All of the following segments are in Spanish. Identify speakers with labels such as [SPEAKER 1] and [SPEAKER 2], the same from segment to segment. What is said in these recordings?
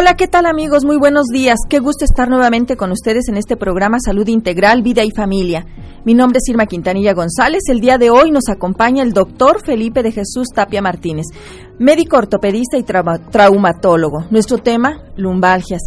[SPEAKER 1] Hola, ¿qué tal amigos? Muy buenos días. Qué gusto estar nuevamente con ustedes en este programa Salud Integral, Vida y Familia. Mi nombre es Irma Quintanilla González. El día de hoy nos acompaña el doctor Felipe de Jesús Tapia Martínez, médico ortopedista y traumatólogo. Nuestro tema, lumbalgias.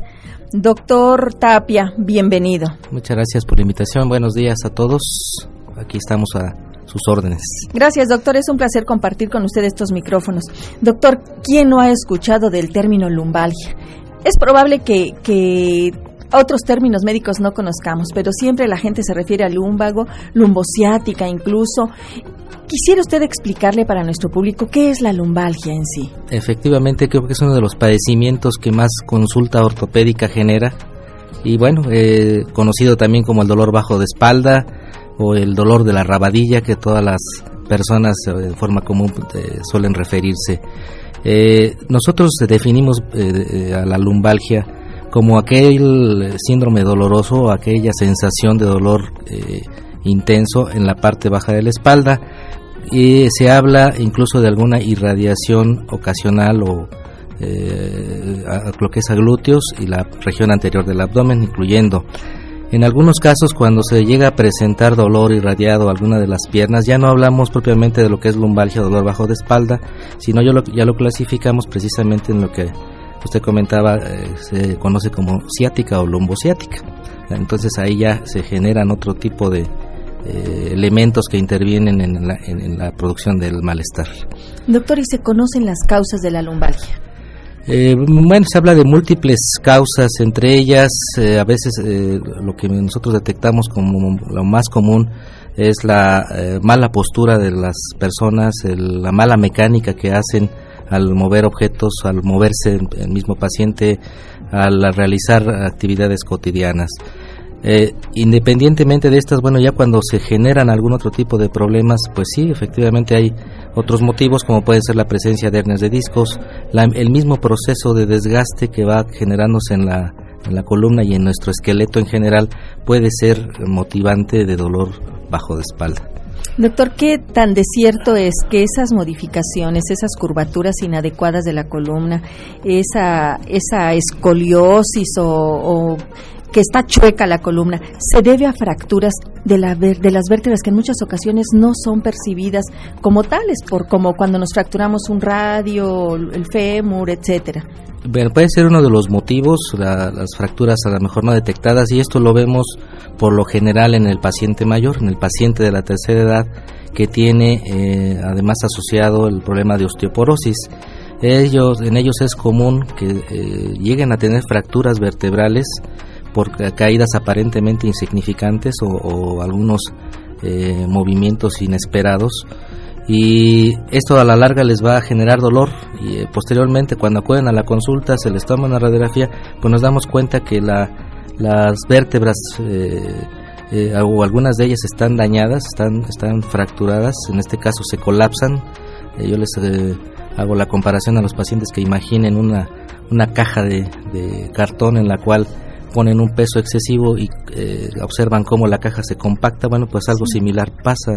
[SPEAKER 1] Doctor Tapia, bienvenido.
[SPEAKER 2] Muchas gracias por la invitación. Buenos días a todos. Aquí estamos a sus órdenes.
[SPEAKER 1] Gracias, doctor. Es un placer compartir con usted estos micrófonos. Doctor, ¿quién no ha escuchado del término lumbalgia? Es probable que, que otros términos médicos no conozcamos, pero siempre la gente se refiere al lumbago, lumbociática incluso. Quisiera usted explicarle para nuestro público qué es la lumbalgia en sí.
[SPEAKER 2] Efectivamente, creo que es uno de los padecimientos que más consulta ortopédica genera. Y bueno, eh, conocido también como el dolor bajo de espalda, o el dolor de la rabadilla que todas las personas eh, de forma común eh, suelen referirse. Eh, nosotros definimos a la lumbalgia como aquel síndrome doloroso aquella sensación de dolor intenso en la parte baja de la espalda. Y se habla incluso de alguna irradiación ocasional o lo que es a glúteos y la región anterior del abdomen incluyendo en algunos casos, cuando se llega a presentar dolor irradiado a alguna de las piernas, ya no hablamos propiamente de lo que es lumbalgia o dolor bajo de espalda, sino ya lo, ya lo clasificamos precisamente en lo que usted comentaba, eh, se conoce como ciática o lumbociática. Entonces ahí ya se generan otro tipo de eh, elementos que intervienen en la, en la producción del malestar.
[SPEAKER 1] Doctor, ¿y se conocen las causas de la lumbalgia?
[SPEAKER 2] Eh, bueno, se habla de múltiples causas, entre ellas eh, a veces eh, lo que nosotros detectamos como lo más común es la mala postura de las personas, la mala mecánica que hacen al mover objetos, al moverse el mismo paciente, al realizar actividades cotidianas. Eh, independientemente de estas, bueno, ya cuando se generan algún otro tipo de problemas, pues sí, efectivamente hay otros motivos, como puede ser la presencia de hernias de discos, el mismo proceso de desgaste que va generándose en la, la columna y en nuestro esqueleto en general, puede ser motivante de dolor bajo de espalda.
[SPEAKER 1] Doctor, ¿qué tan desierto es que esas modificaciones, esas curvaturas inadecuadas de la columna, esa, esa escoliosis o que está chueca la columna, se debe a fracturas de, la, de las vértebras que en muchas ocasiones no son percibidas como tales, por como cuando nos fracturamos un radio, el fémur, etcétera.
[SPEAKER 2] Puede ser uno de los motivos, las fracturas a lo mejor no detectadas, y esto lo vemos por lo general en el paciente mayor, en el paciente de la tercera edad, que tiene eh, además asociado el problema de osteoporosis. Ellos, en ellos es común que eh, lleguen a tener fracturas vertebrales por caídas aparentemente insignificantes o, algunos eh, movimientos inesperados. Y esto a la larga les va a generar dolor y eh, posteriormente cuando acuden a la consulta se les toma una radiografía pues nos damos cuenta que la, las vértebras eh, o algunas de ellas están dañadas están están fracturadas en este caso se colapsan. Yo les hago la comparación a los pacientes que imaginen una una caja de, de cartón en la cual ponen un peso excesivo y eh, observan cómo la caja se compacta, bueno, pues algo similar pasa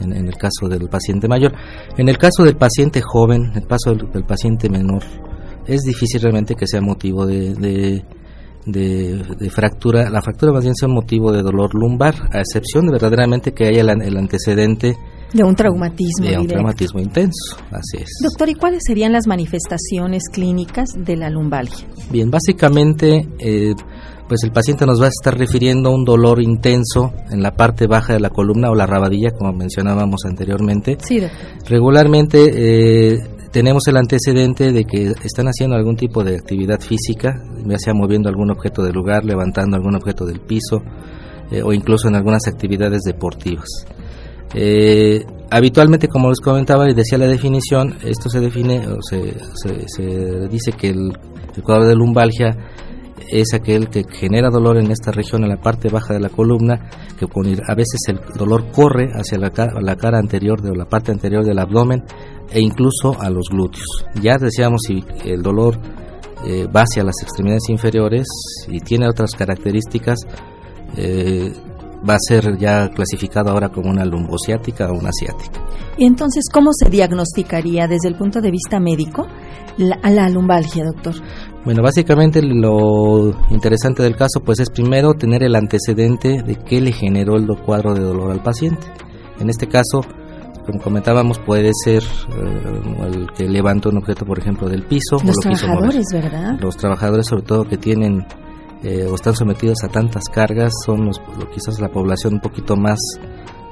[SPEAKER 2] en, el caso del paciente mayor. En el caso del paciente joven, el caso del, paciente menor, es difícil realmente que sea motivo de, de, fractura. La fractura más bien sea un motivo de dolor lumbar, a excepción de verdaderamente que haya el, antecedente
[SPEAKER 1] de un traumatismo.
[SPEAKER 2] De un traumatismo intenso, así es.
[SPEAKER 1] Doctor, ¿y cuáles serían las manifestaciones clínicas de la lumbalgia?
[SPEAKER 2] Bien, básicamente eh, pues el paciente nos va a estar refiriendo a un dolor intenso en la parte baja de la columna o la rabadilla, como mencionábamos anteriormente.
[SPEAKER 1] Sí,
[SPEAKER 2] Regularmente eh, tenemos el antecedente de que están haciendo algún tipo de actividad física, ya sea moviendo algún objeto del lugar, levantando algún objeto del piso eh, o incluso en algunas actividades deportivas. Eh, habitualmente, como les comentaba y decía la definición, esto se define o se, se, dice que el, cuadro de lumbalgia es aquel que genera dolor en esta región, en la parte baja de la columna, que a veces el dolor corre hacia la cara, anterior o la parte anterior del abdomen e incluso a los glúteos. Ya decíamos si el dolor eh, va hacia las extremidades inferiores y tiene otras características, eh, va a ser ya clasificado ahora como una lumbociática o una asiática.
[SPEAKER 1] Y entonces, ¿cómo se diagnosticaría desde el punto de vista médico la, la lumbalgia, doctor?
[SPEAKER 2] Bueno, básicamente lo interesante del caso pues es primero tener el antecedente de qué le generó el cuadro de dolor al paciente. En este caso, como comentábamos, puede ser eh, el que levanta un objeto, por ejemplo, del piso.
[SPEAKER 1] Los trabajadores, ¿verdad?
[SPEAKER 2] Los trabajadores, sobre todo, que tienen eh, o están sometidos a tantas cargas, son los, quizás la población un poquito más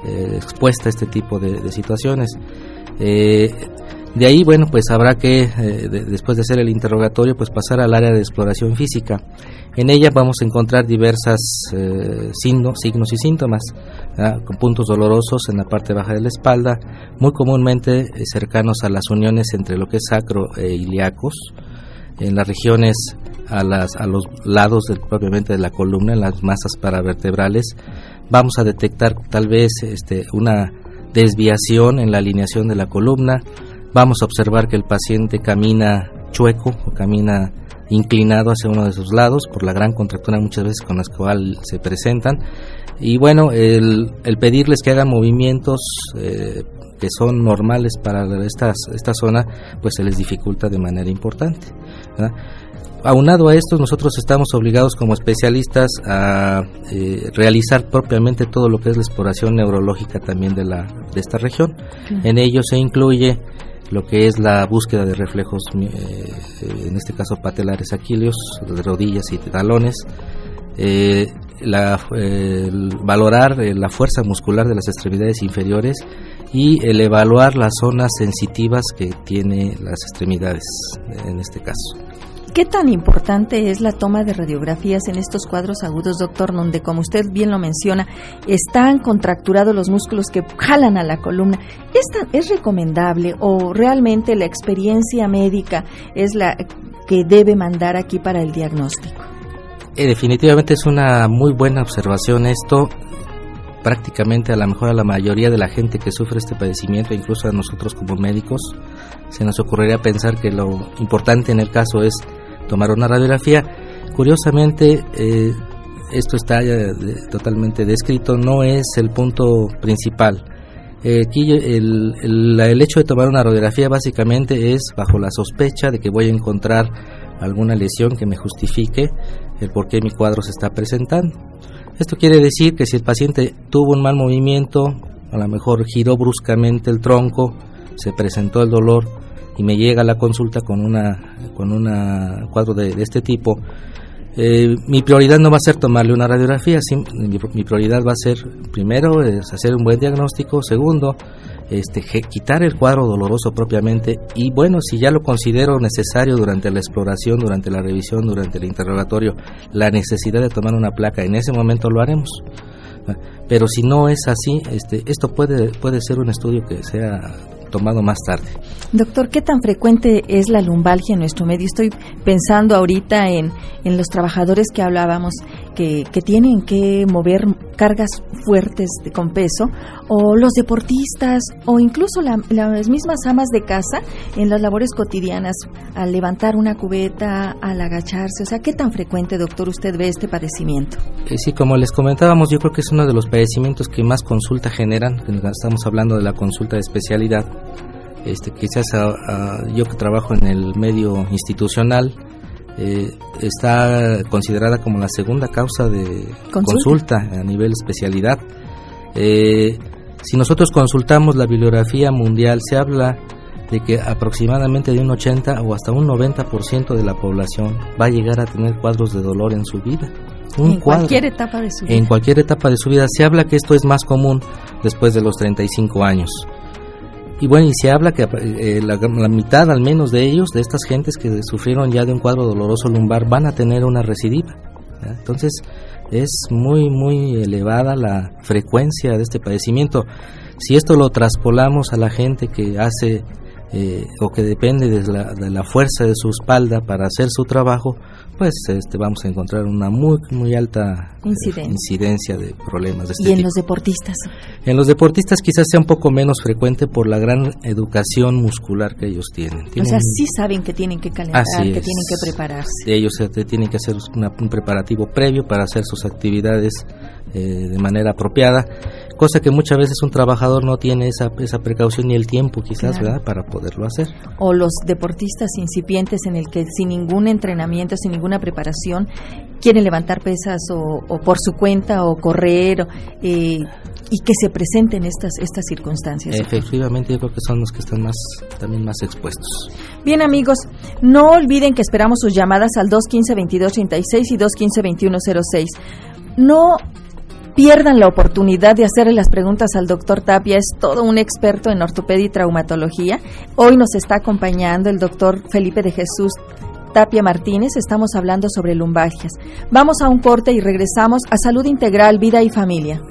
[SPEAKER 2] eh, expuesta a este tipo de, situaciones. de ahí, bueno, pues habrá que, después de hacer el interrogatorio, pues pasar al área de exploración física. En ella vamos a encontrar diversas signos, signos y síntomas, con puntos dolorosos en la parte baja de la espalda, muy comúnmente cercanos a las uniones entre lo que es sacro e ilíacos, en las regiones a, las, a los lados propiamente de la columna, en las masas paravertebrales, vamos a detectar tal vez este, una desviación en la alineación de la columna, vamos a observar que el paciente camina chueco o camina inclinado hacia uno de sus lados por la gran contractura muchas veces con las cuales se presentan. Y bueno el, el pedirles que hagan movimientos eh, que son normales para estas, esta zona pues se les dificulta de manera importante aunado a esto, nosotros estamos obligados como especialistas a eh, realizar propiamente todo lo que es la exploración neurológica también de, la, de esta región. En ello se incluye lo que es la búsqueda de reflejos, eh, en este caso patelares aquilios, de rodillas y talones, eh, la, valorar la fuerza muscular de las extremidades inferiores y el evaluar las zonas sensitivas que tiene las extremidades en este caso.
[SPEAKER 1] ¿Qué tan importante es la toma de radiografías en estos cuadros agudos, doctor, donde, como usted bien lo menciona, están contracturados los músculos que jalan a la columna? ¿Es, ¿Es recomendable o realmente la experiencia médica es la que debe mandar aquí para el diagnóstico?
[SPEAKER 2] Eh, definitivamente es una muy buena observación esto prácticamente a lo mejor a la mayoría de la gente que sufre este padecimiento, incluso a nosotros como médicos, se nos ocurriría pensar que lo importante en el caso es tomar una radiografía. Curiosamente, eh, esto está totalmente descrito, no es el punto principal. Eh, aquí el, el, hecho de tomar una radiografía básicamente es bajo la sospecha de que voy a encontrar alguna lesión que me justifique el por qué mi cuadro se está presentando. Esto quiere decir que si el paciente tuvo un mal movimiento, a lo mejor giró bruscamente el tronco, se presentó el dolor, y me llega la consulta con una con un cuadro de, este tipo, eh, mi prioridad no va a ser tomarle una radiografía, mi, prioridad va a ser primero hacer un buen diagnóstico, segundo este, quitar el cuadro doloroso propiamente y bueno, si ya lo considero necesario durante la exploración, durante la revisión, durante el interrogatorio, la necesidad de tomar una placa, en ese momento lo haremos. Pero si no es así, este, esto puede, puede ser un estudio que sea tomado más tarde.
[SPEAKER 1] Doctor, ¿qué tan frecuente es la lumbalgia en nuestro medio? Estoy pensando ahorita en, en los trabajadores que hablábamos que, que tienen que mover cargas fuertes de, con peso, o los deportistas, o incluso las mismas amas de casa en las labores cotidianas, al levantar una cubeta, al agacharse. O sea, ¿qué tan frecuente, doctor, usted ve este padecimiento?
[SPEAKER 2] Eh, sí, como les comentábamos, yo creo que es uno de los padecimientos que más consulta generan. Estamos hablando de la consulta de especialidad este, quizás yo que trabajo en el medio institucional, eh, está considerada como la segunda causa de consulta, a nivel especialidad. Eh, si nosotros consultamos la bibliografía mundial, se habla de que aproximadamente de un 80 o hasta un 90% de la población va a llegar a tener cuadros de dolor en su vida.
[SPEAKER 1] en cualquier etapa de su vida.
[SPEAKER 2] En cualquier etapa de su vida. Se habla que esto es más común después de los 35 años. Y bueno, y se habla que eh, la, mitad al menos de ellos, de estas gentes que sufrieron ya de un cuadro doloroso lumbar, van a tener una recidiva. Entonces, es muy, muy elevada la frecuencia de este padecimiento. Si esto lo traspolamos a la gente que hace eh, o que depende de la, de la, fuerza de su espalda para hacer su trabajo, pues este, vamos a encontrar una muy muy alta
[SPEAKER 1] incidencia,
[SPEAKER 2] incidencia de problemas de este
[SPEAKER 1] ¿Y en los deportistas?
[SPEAKER 2] En los deportistas quizás sea un poco menos frecuente por la gran educación muscular que ellos tienen.
[SPEAKER 1] o sea, sí saben que tienen que calentar, que tienen que prepararse.
[SPEAKER 2] Ellos tienen que hacer un preparativo previo para hacer sus actividades eh, de manera apropiada, cosa que muchas veces un trabajador no tiene esa, esa precaución ni el tiempo quizás ¿verdad? para poderlo hacer.
[SPEAKER 1] O los deportistas incipientes en el que sin ningún entrenamiento, sin ninguna preparación, quieren levantar pesas o, por su cuenta o correr eh, y que se presenten estas estas circunstancias.
[SPEAKER 2] Efectivamente, yo creo que son los que están más también más expuestos.
[SPEAKER 1] Bien, amigos, no olviden que esperamos sus llamadas al 215-2236 y 215-2106. No pierdan la oportunidad de hacerle las preguntas al doctor Tapia, es todo un experto en ortopedia y traumatología. Hoy nos está acompañando el doctor Felipe de Jesús Tapia Martínez, estamos hablando sobre lumbalgias. Vamos a un corte y regresamos a Salud Integral, Vida y Familia.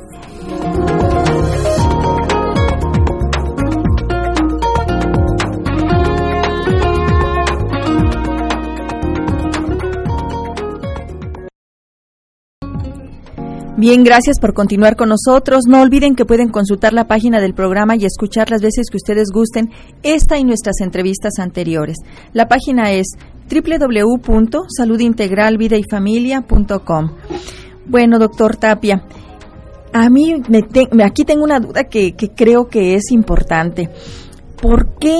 [SPEAKER 1] Bien, gracias por continuar con nosotros. No olviden que pueden consultar la página del programa y escuchar las veces que ustedes gusten esta y nuestras entrevistas anteriores. La página es www.saludintegralvidayfamilia.com. Bueno, doctor Tapia, a mí me aquí tengo una duda que, creo que es importante. ¿Por qué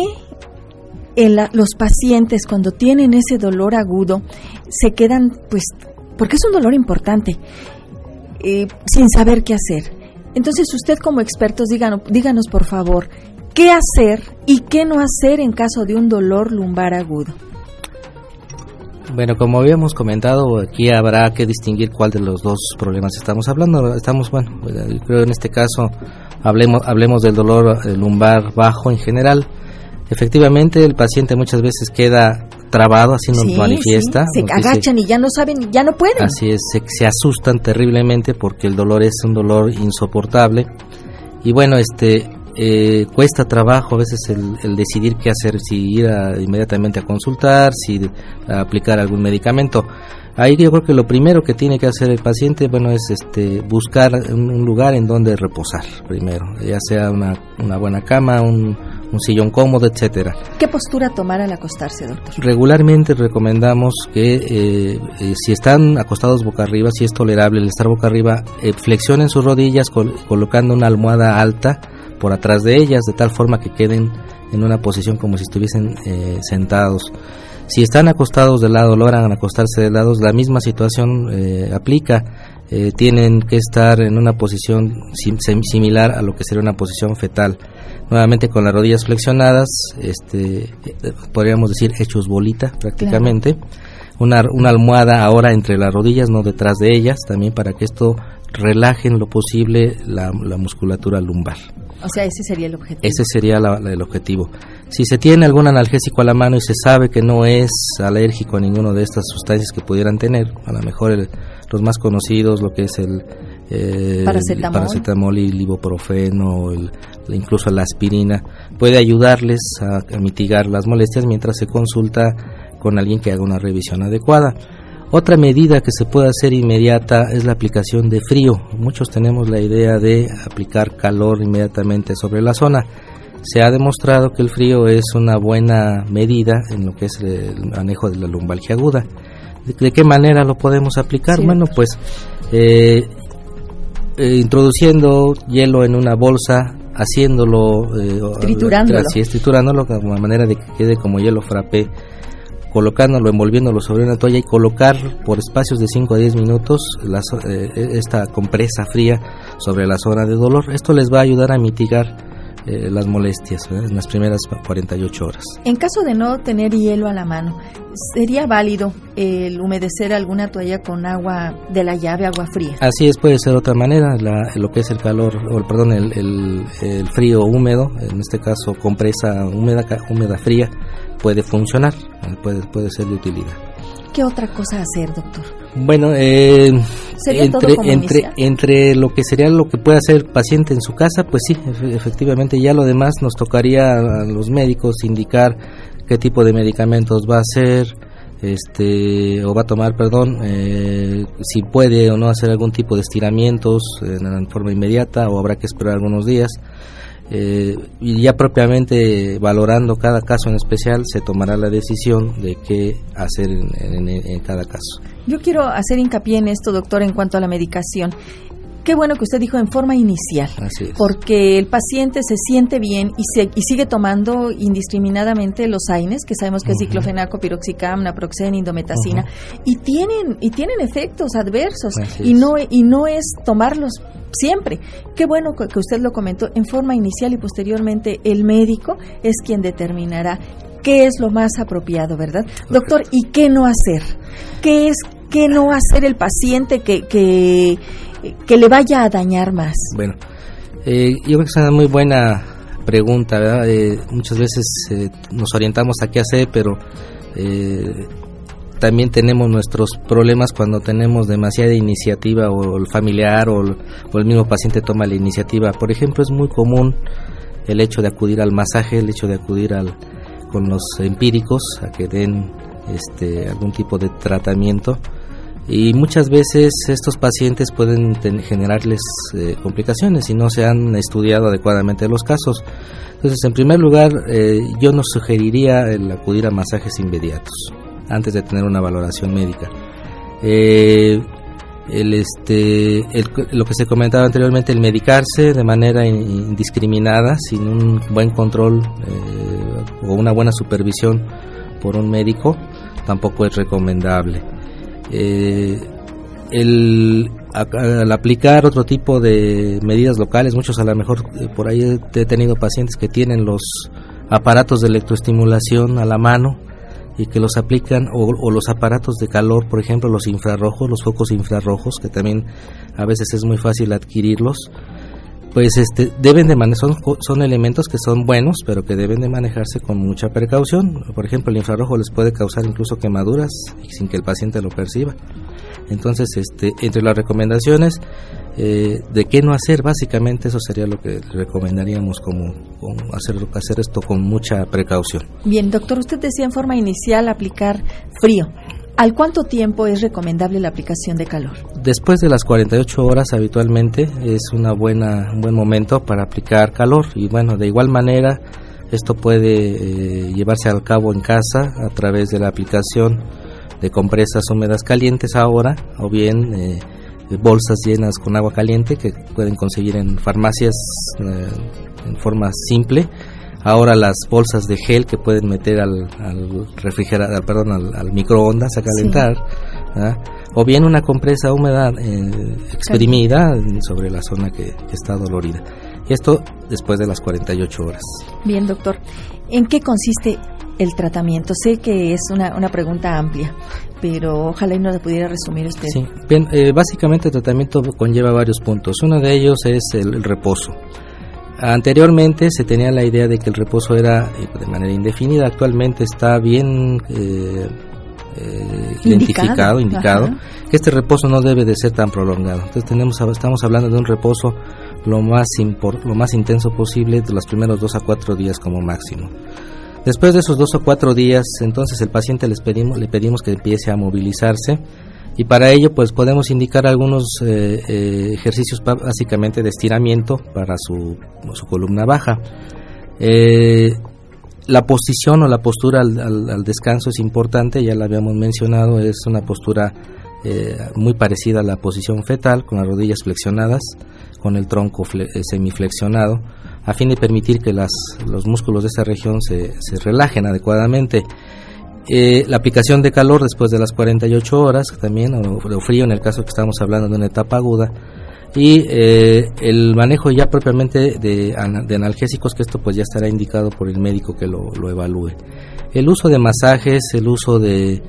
[SPEAKER 1] los pacientes cuando tienen ese dolor agudo se quedan, pues, porque es un dolor importante, eh, sin saber qué hacer. Entonces usted como expertos díganos, díganos por favor, ¿qué hacer y qué no hacer en caso de un dolor lumbar agudo?
[SPEAKER 2] Bueno, como habíamos comentado, aquí habrá que distinguir cuál de los dos problemas estamos hablando. Estamos, bueno, creo en este caso hablemos, hablemos del dolor eh, lumbar bajo en general. Efectivamente, el paciente muchas veces queda trabado, así nos manifiesta.
[SPEAKER 1] Se agachan y ya no saben, ya no pueden.
[SPEAKER 2] Así es, se, asustan terriblemente porque el dolor es un dolor insoportable. Y bueno, este eh, cuesta trabajo a veces el, decidir qué hacer, si ir inmediatamente a consultar, si aplicar algún medicamento. Ahí yo creo que lo primero que tiene que hacer el paciente, bueno, es este buscar un, lugar en donde reposar primero, ya sea una, una buena cama, un, un sillón cómodo, etcétera.
[SPEAKER 1] ¿Qué postura tomar al acostarse, doctor?
[SPEAKER 2] Regularmente recomendamos que eh, eh, si están acostados boca arriba, si es tolerable el estar boca arriba, eh, flexionen sus rodillas colocando una almohada alta por atrás de ellas, de tal forma que queden en una posición como si estuviesen sentados. Si están acostados de lado, logran acostarse de lado, la misma situación aplica. Tienen que estar en una posición similar a lo que sería una posición fetal nuevamente con las rodillas flexionadas, este, podríamos decir hechos bolita prácticamente. Una, una almohada ahora entre las rodillas, no detrás de ellas, también para que esto relaje en lo posible la, musculatura lumbar.
[SPEAKER 1] O sea, ese sería el objetivo.
[SPEAKER 2] Ese sería el objetivo. Si se tiene algún analgésico a la mano y se sabe que no es alérgico a ninguna de estas sustancias que pudieran tener, a lo mejor los más conocidos, lo que es el,
[SPEAKER 1] eh, paracetamol.
[SPEAKER 2] y el ibuprofeno, incluso la aspirina, puede ayudarles a, mitigar las molestias mientras se consulta con alguien que haga una revisión adecuada. Otra medida que se puede hacer inmediata es la aplicación de frío. Muchos tenemos la idea de aplicar calor inmediatamente sobre la zona. Se ha demostrado que el frío es una buena medida en lo que es el manejo de la lumbalgia aguda. ¿De, qué manera lo podemos aplicar? Bueno, pues eh, eh, introduciendo hielo en una bolsa, haciéndolo,
[SPEAKER 1] eh, triturándolo.
[SPEAKER 2] Así es, triturándolo de manera de que quede como hielo frappé, colocándolo, envolviéndolo sobre una toalla y colocar por espacios de 5 a 10 minutos eh, esta compresa fría sobre la zona de dolor. Esto les va a ayudar a mitigar eh, las molestias en las primeras 48 horas.
[SPEAKER 1] En caso de no tener hielo a la mano, ¿sería válido el humedecer alguna toalla con agua de la llave, agua fría?
[SPEAKER 2] Así es, puede ser otra manera, lo que es el calor, o perdón, el, el, frío húmedo, en este caso compresa húmeda, húmeda fría, puede funcionar, puede, puede ser de utilidad.
[SPEAKER 1] ¿Qué otra cosa hacer, doctor?
[SPEAKER 2] Bueno, eh, entre, entre, entre lo que sería lo que puede hacer el paciente en su casa, pues sí, efectivamente ya lo demás nos tocaría a los médicos indicar qué tipo de medicamentos va a hacer, este o va a tomar, perdón, eh, si puede o no hacer algún tipo de estiramientos en forma inmediata o habrá que esperar algunos días. Eh, y ya propiamente valorando cada caso en especial se tomará la decisión de qué hacer en, cada caso.
[SPEAKER 1] Yo quiero hacer hincapié en esto, doctor, en cuanto a la medicación. Qué bueno que usted dijo en forma inicial,
[SPEAKER 2] Así es.
[SPEAKER 1] porque el paciente se siente bien y, se, y sigue tomando indiscriminadamente los AINES, que sabemos que es
[SPEAKER 2] Ujú.
[SPEAKER 1] diclofenaco, piroxicam, naproxen, indometacina, y tienen y tienen efectos adversos
[SPEAKER 2] Así
[SPEAKER 1] y
[SPEAKER 2] es.
[SPEAKER 1] no y no es tomarlos siempre. Qué bueno que que usted lo comentó en forma inicial y posteriormente el médico es quien determinará qué es lo más apropiado, ¿verdad? Doctor, ¿y qué no hacer? ¿Qué es qué no hacer el paciente que, que, que le vaya a dañar más?
[SPEAKER 2] Bueno, eh, yo creo que es una muy buena pregunta, ¿verdad? Eh, muchas veces eh, nos orientamos a qué hacer, pero eh, también tenemos nuestros problemas cuando tenemos demasiada iniciativa o el familiar o el, o el mismo paciente toma la iniciativa. Por ejemplo, es muy común el hecho de acudir al masaje, el hecho de acudir al, con los empíricos a que den este, algún tipo de tratamiento y muchas veces estos pacientes pueden generarles eh, complicaciones si no se han estudiado adecuadamente los casos. Entonces, en primer lugar, eh, yo no sugeriría el acudir a masajes inmediatos antes de tener una valoración médica. Eh, el este lo que se comentaba anteriormente el medicarse de manera in- indiscriminada sin un buen control o una buena supervisión por un médico tampoco es recomendable eh, el, al aplicar otro tipo de medidas locales, muchos a lo mejor eh, por ahí he tenido pacientes que tienen los aparatos de electroestimulación a la mano y que los aplican o, o los aparatos de calor, por ejemplo los infrarrojos, los focos infrarrojos que también a veces es muy fácil adquirirlos pues este deben de mane- son, son elementos que son buenos pero que deben de manejarse con mucha precaución. Por ejemplo el infrarrojo les puede causar incluso quemaduras sin que el paciente lo perciba. Entonces este entre las recomendaciones eh, de qué no hacer básicamente eso sería lo que recomendaríamos como, como hacer hacer esto con mucha precaución.
[SPEAKER 1] Bien, doctor, usted decía en forma inicial aplicar frío. ¿Al cuánto tiempo es recomendable la aplicación de calor?
[SPEAKER 2] Después de las 48 horas habitualmente es una buena, un buen momento para aplicar calor y bueno, de igual manera esto puede eh, llevarse a cabo en casa a través de la aplicación de compresas húmedas calientes ahora o bien eh, bolsas llenas con agua caliente que pueden conseguir en farmacias eh, en forma simple. Ahora las bolsas de gel que pueden meter al, al refrigerador, perdón, al, al microondas a calentar, o bien una compresa húmeda eh, exprimida sobre la zona que, que está dolorida. Y esto después de las 48 horas.
[SPEAKER 1] Bien, doctor. ¿En qué consiste el tratamiento? Sé que es una, una pregunta amplia, pero ojalá y nos la pudiera resumir usted.
[SPEAKER 2] Sí, bien, eh, básicamente el tratamiento conlleva varios puntos. Uno de ellos es el, el reposo. Anteriormente se tenía la idea de que el reposo era eh, de manera indefinida. Actualmente está bien eh, eh, identificado, indicado,
[SPEAKER 1] Ajá.
[SPEAKER 2] que este reposo no debe de ser tan prolongado. Entonces tenemos, estamos hablando de un reposo lo más, impor- lo más intenso posible de los primeros dos a cuatro días como máximo. Después de esos dos o cuatro días, entonces el paciente les pedimos, le pedimos que empiece a movilizarse y para ello pues podemos indicar algunos eh, eh, ejercicios básicamente de estiramiento para su, columna baja. Eh, la posición o la postura al, descanso es importante, ya la habíamos mencionado, es una postura muy parecida a la posición fetal, con las rodillas flexionadas, con el tronco fle- semiflexionado, a fin de permitir que las, los músculos de esta región se relajen adecuadamente. Eh, la aplicación de calor después de las 48 horas también, o, frío en el caso que estamos hablando de una etapa aguda, y eh, el manejo ya propiamente de, ana- de analgésicos, que esto pues ya estará indicado por el médico que lo, evalúe. El uso de masajes, el uso de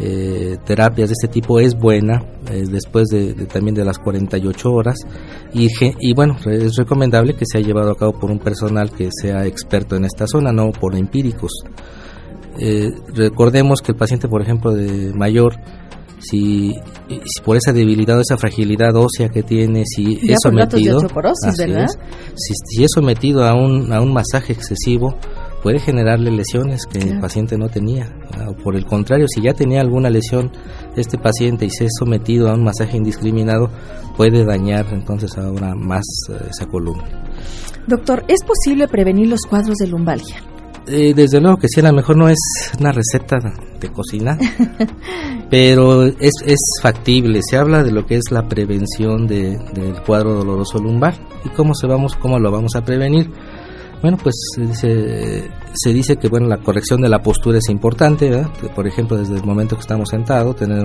[SPEAKER 2] eh, terapias de este tipo es buena después de, también de las 48 horas y, y bueno, es recomendable que sea llevado a cabo por un personal que sea experto en esta zona, no por empíricos. Eh, recordemos que el paciente, por ejemplo, de mayor, si, si por esa debilidad o esa fragilidad ósea que tiene, si
[SPEAKER 1] Ya
[SPEAKER 2] es
[SPEAKER 1] de
[SPEAKER 2] sometido, si, si es sometido a un, a un masaje excesivo, puede generarle lesiones que el paciente no tenía. ¿verdad? O por el contrario, si ya tenía alguna lesión este paciente y se es sometido a un masaje indiscriminado, puede dañar entonces ahora más eh, esa columna.
[SPEAKER 1] Doctor, ¿es posible prevenir los cuadros de lumbalgia?
[SPEAKER 2] Eh, desde luego que sí, a lo mejor no es una receta de cocina, pero es, es factible. Se habla de lo que es la prevención de, del cuadro doloroso lumbar y cómo, se vamos, cómo lo vamos a prevenir. Bueno, pues se, se dice que bueno la corrección de la postura es importante, ¿verdad? por ejemplo, desde el momento que estamos sentados, tener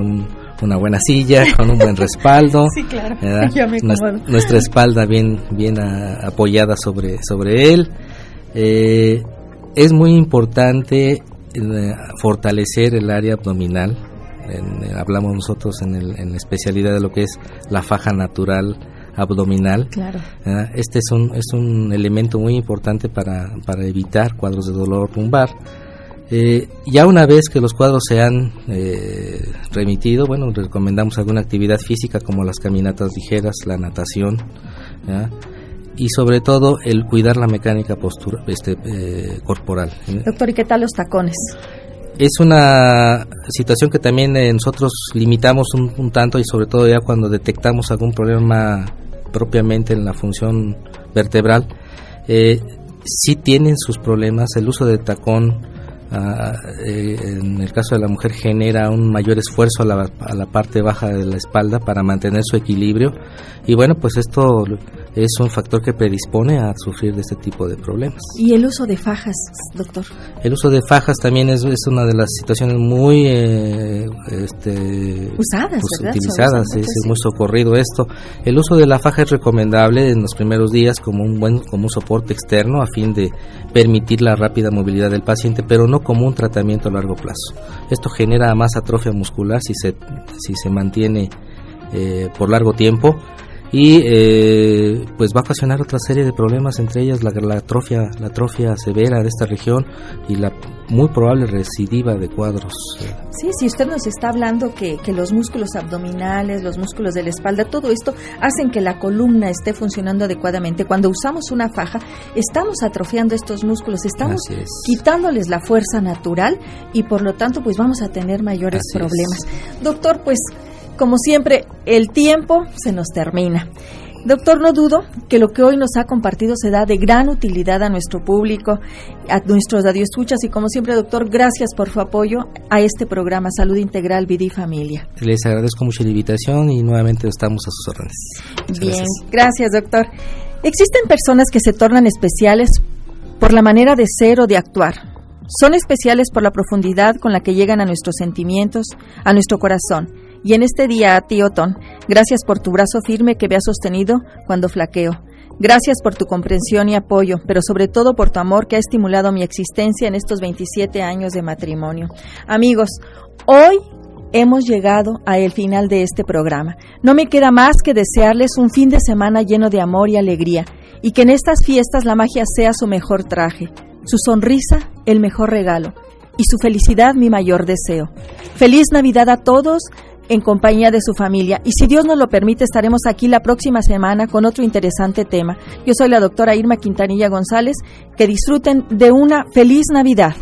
[SPEAKER 2] una buena silla con un buen respaldo,
[SPEAKER 1] sí, claro.
[SPEAKER 2] nuestra, nuestra, espalda bien bien apoyada sobre sobre él. Eh, es muy importante eh, fortalecer el área abdominal. hablamos nosotros en, el, en la especialidad de lo que es la faja natural abdominal.
[SPEAKER 1] Claro.
[SPEAKER 2] Este es un, es un elemento muy importante para, para evitar cuadros de dolor lumbar. Eh, ya una vez que los cuadros se han eh, remitido, bueno, recomendamos alguna actividad física como las caminatas ligeras, la natación, y sobre todo el cuidar la mecánica postura, este, eh, corporal.
[SPEAKER 1] Doctor, ¿y qué tal los tacones?
[SPEAKER 2] Es una situación que también nosotros limitamos un, un tanto y sobre todo ya cuando detectamos algún problema propiamente en la función vertebral, eh, sí tienen sus problemas. El uso de tacón, ah, eh, en el caso de la mujer, genera un mayor esfuerzo a la, a la parte baja de la espalda para mantener su equilibrio. Y bueno, pues esto es un factor que predispone a sufrir de este tipo de problemas.
[SPEAKER 1] ¿Y el uso de fajas, doctor?
[SPEAKER 2] El uso de fajas también es, es una de las situaciones muy eh, este,
[SPEAKER 1] usadas,
[SPEAKER 2] pues, utilizadas, es, muy socorrido esto. El uso de la faja es recomendable en los primeros días como un buen como un soporte externo a fin de permitir la rápida movilidad del paciente, pero no como un tratamiento a largo plazo. Esto genera más atrofia muscular si se si se mantiene eh, por largo tiempo y eh, pues va a ocasionar otra serie de problemas entre ellas la, atrofia la atrofia severa de esta región y la muy probable recidiva de cuadros.
[SPEAKER 1] Sí si usted nos está hablando que, que los músculos abdominales los músculos de la espalda todo esto hacen que la columna esté funcionando adecuadamente. Cuando usamos una faja estamos atrofiando estos músculos estamos quitándoles la fuerza natural y por lo tanto pues vamos a tener mayores problemas. Doctor pues como siempre, el tiempo se nos termina. Doctor, no dudo que lo que hoy nos ha compartido se da de gran utilidad a nuestro público, a nuestros radioescuchas y como siempre, doctor, gracias por su apoyo a este programa Salud Integral Vida y Familia.
[SPEAKER 2] Les agradezco mucho la invitación y nuevamente estamos a sus órdenes.
[SPEAKER 1] Bien, gracias, doctor. Existen personas que se tornan especiales por la manera de ser o de actuar. Son especiales por la profundidad con la que llegan a nuestros sentimientos, a nuestro corazón y en este día, tío Ton, gracias por tu brazo firme que me ha sostenido cuando flaqueo. Gracias por tu comprensión y apoyo, pero sobre todo por tu amor que ha estimulado mi existencia en estos 27 años de matrimonio. Amigos, hoy hemos llegado al final de este programa. No me queda más que desearles un fin de semana lleno de amor y alegría, y que en estas fiestas la magia sea su mejor traje, su sonrisa el mejor regalo, y su felicidad mi mayor deseo. Feliz Navidad a todos, en compañía de su familia. Y si Dios nos lo permite, estaremos aquí la próxima semana con otro interesante tema. Yo soy la doctora Irma Quintanilla González. Que disfruten de una feliz Navidad.